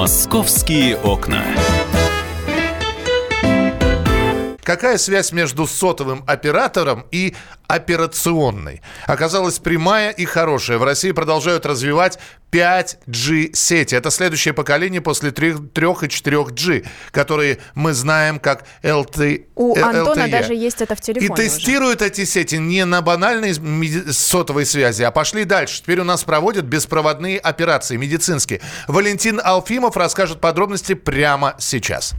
Московские окна. Какая связь между сотовым оператором и операционной? Оказалась прямая и хорошая. В России продолжают развивать 5G сети. Это следующее поколение после 3, 3 и 4G, которые мы знаем как LT, У э, Антона LTE. даже есть это в И телефоне уже. тестируют эти сети не на банальной сотовой связи, а пошли дальше. Теперь у нас проводят беспроводные операции медицинские. Валентин Алфимов расскажет подробности прямо сейчас.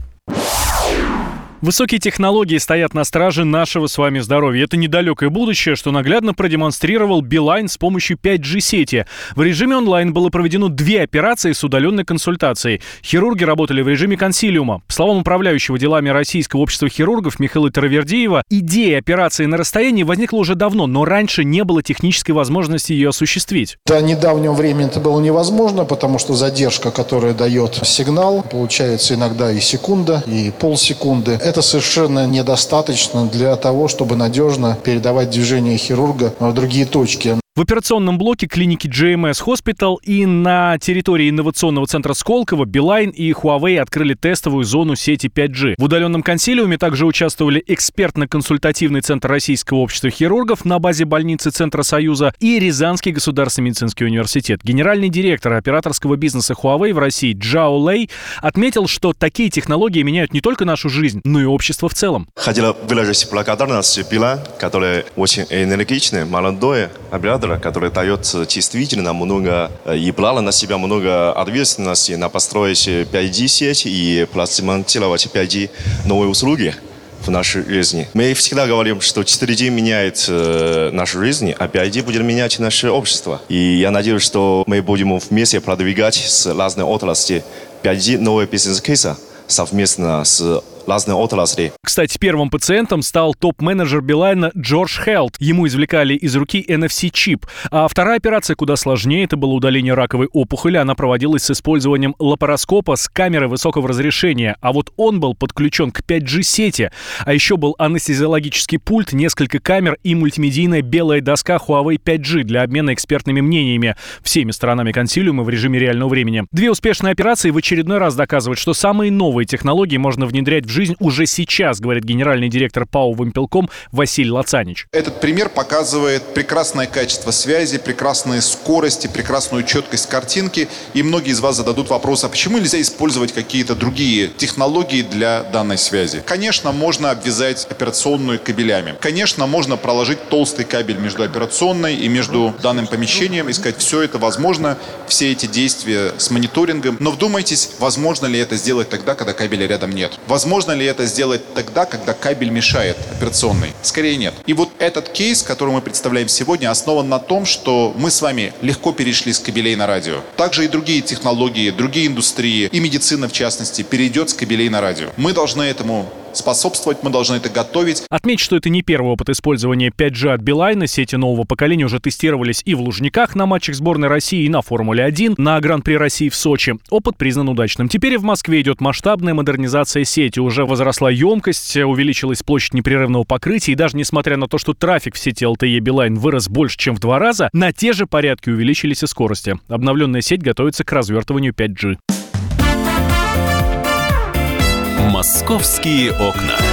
Высокие технологии стоят на страже нашего с вами здоровья. Это недалекое будущее, что наглядно продемонстрировал Билайн с помощью 5G-сети. В режиме онлайн было проведено две операции с удаленной консультацией. Хирурги работали в режиме консилиума. По словам управляющего делами Российского общества хирургов Михаила Таравердиева, идея операции на расстоянии возникла уже давно, но раньше не было технической возможности ее осуществить. До недавнего времени это было невозможно, потому что задержка, которая дает сигнал, получается иногда и секунда, и полсекунды. Это совершенно недостаточно для того, чтобы надежно передавать движение хирурга в другие точки. В операционном блоке клиники GMS Hospital и на территории инновационного центра Сколково Билайн и Huawei открыли тестовую зону сети 5G. В удаленном консилиуме также участвовали экспертно-консультативный центр Российского общества хирургов на базе больницы Центра Союза и Рязанский государственный медицинский университет. Генеральный директор операторского бизнеса Huawei в России Джао Лэй отметил, что такие технологии меняют не только нашу жизнь, но и общество в целом. Хотела выразить благодарность Билайн, который очень энергичный, молодой оператор, который дает действительно много э, и брал на себя много ответственности на построить 5G-сеть и пластимонтировать 5G новые услуги в нашей жизни. Мы всегда говорим, что 4G меняет э, нашу жизнь, а 5G будет менять наше общество. И я надеюсь, что мы будем вместе продвигать с разной отрасли 5G новые бизнес-кейсы совместно с разной отрасли. Кстати, первым пациентом стал топ-менеджер Билайна Джордж Хелт. Ему извлекали из руки NFC-чип. А вторая операция куда сложнее. Это было удаление раковой опухоли. Она проводилась с использованием лапароскопа с камерой высокого разрешения. А вот он был подключен к 5G-сети. А еще был анестезиологический пульт, несколько камер и мультимедийная белая доска Huawei 5G для обмена экспертными мнениями всеми сторонами консилиума в режиме реального времени. Две успешные операции в очередной раз доказывают, что самые новые технологии можно внедрять в жизнь уже сейчас, говорит генеральный директор ПАО «Вымпелком» Василий Лацанич. Этот пример показывает прекрасное качество связи, прекрасные скорости, прекрасную четкость картинки. И многие из вас зададут вопрос, а почему нельзя использовать какие-то другие технологии для данной связи? Конечно, можно обвязать операционную кабелями. Конечно, можно проложить толстый кабель между операционной и между данным помещением и сказать, все это возможно, все эти действия с мониторингом. Но вдумайтесь, возможно ли это сделать тогда, когда кабеля рядом нет? Возможно ли это сделать тогда, когда кабель мешает операционной? Скорее нет. И вот этот кейс, который мы представляем сегодня, основан на том, что мы с вами легко перешли с кабелей на радио. Также и другие технологии, другие индустрии, и медицина в частности, перейдет с кабелей на радио. Мы должны этому способствовать, мы должны это готовить. Отмечу, что это не первый опыт использования 5G от Билайна. Сети нового поколения уже тестировались и в Лужниках на матчах сборной России, и на Формуле-1, на Гран-при России в Сочи. Опыт признан удачным. Теперь и в Москве идет масштабная модернизация сети. Уже возросла емкость, увеличилась площадь непрерывного покрытия, и даже несмотря на то, что трафик в сети LTE Билайн вырос больше, чем в два раза, на те же порядки увеличились и скорости. Обновленная сеть готовится к развертыванию 5G. «Московские окна».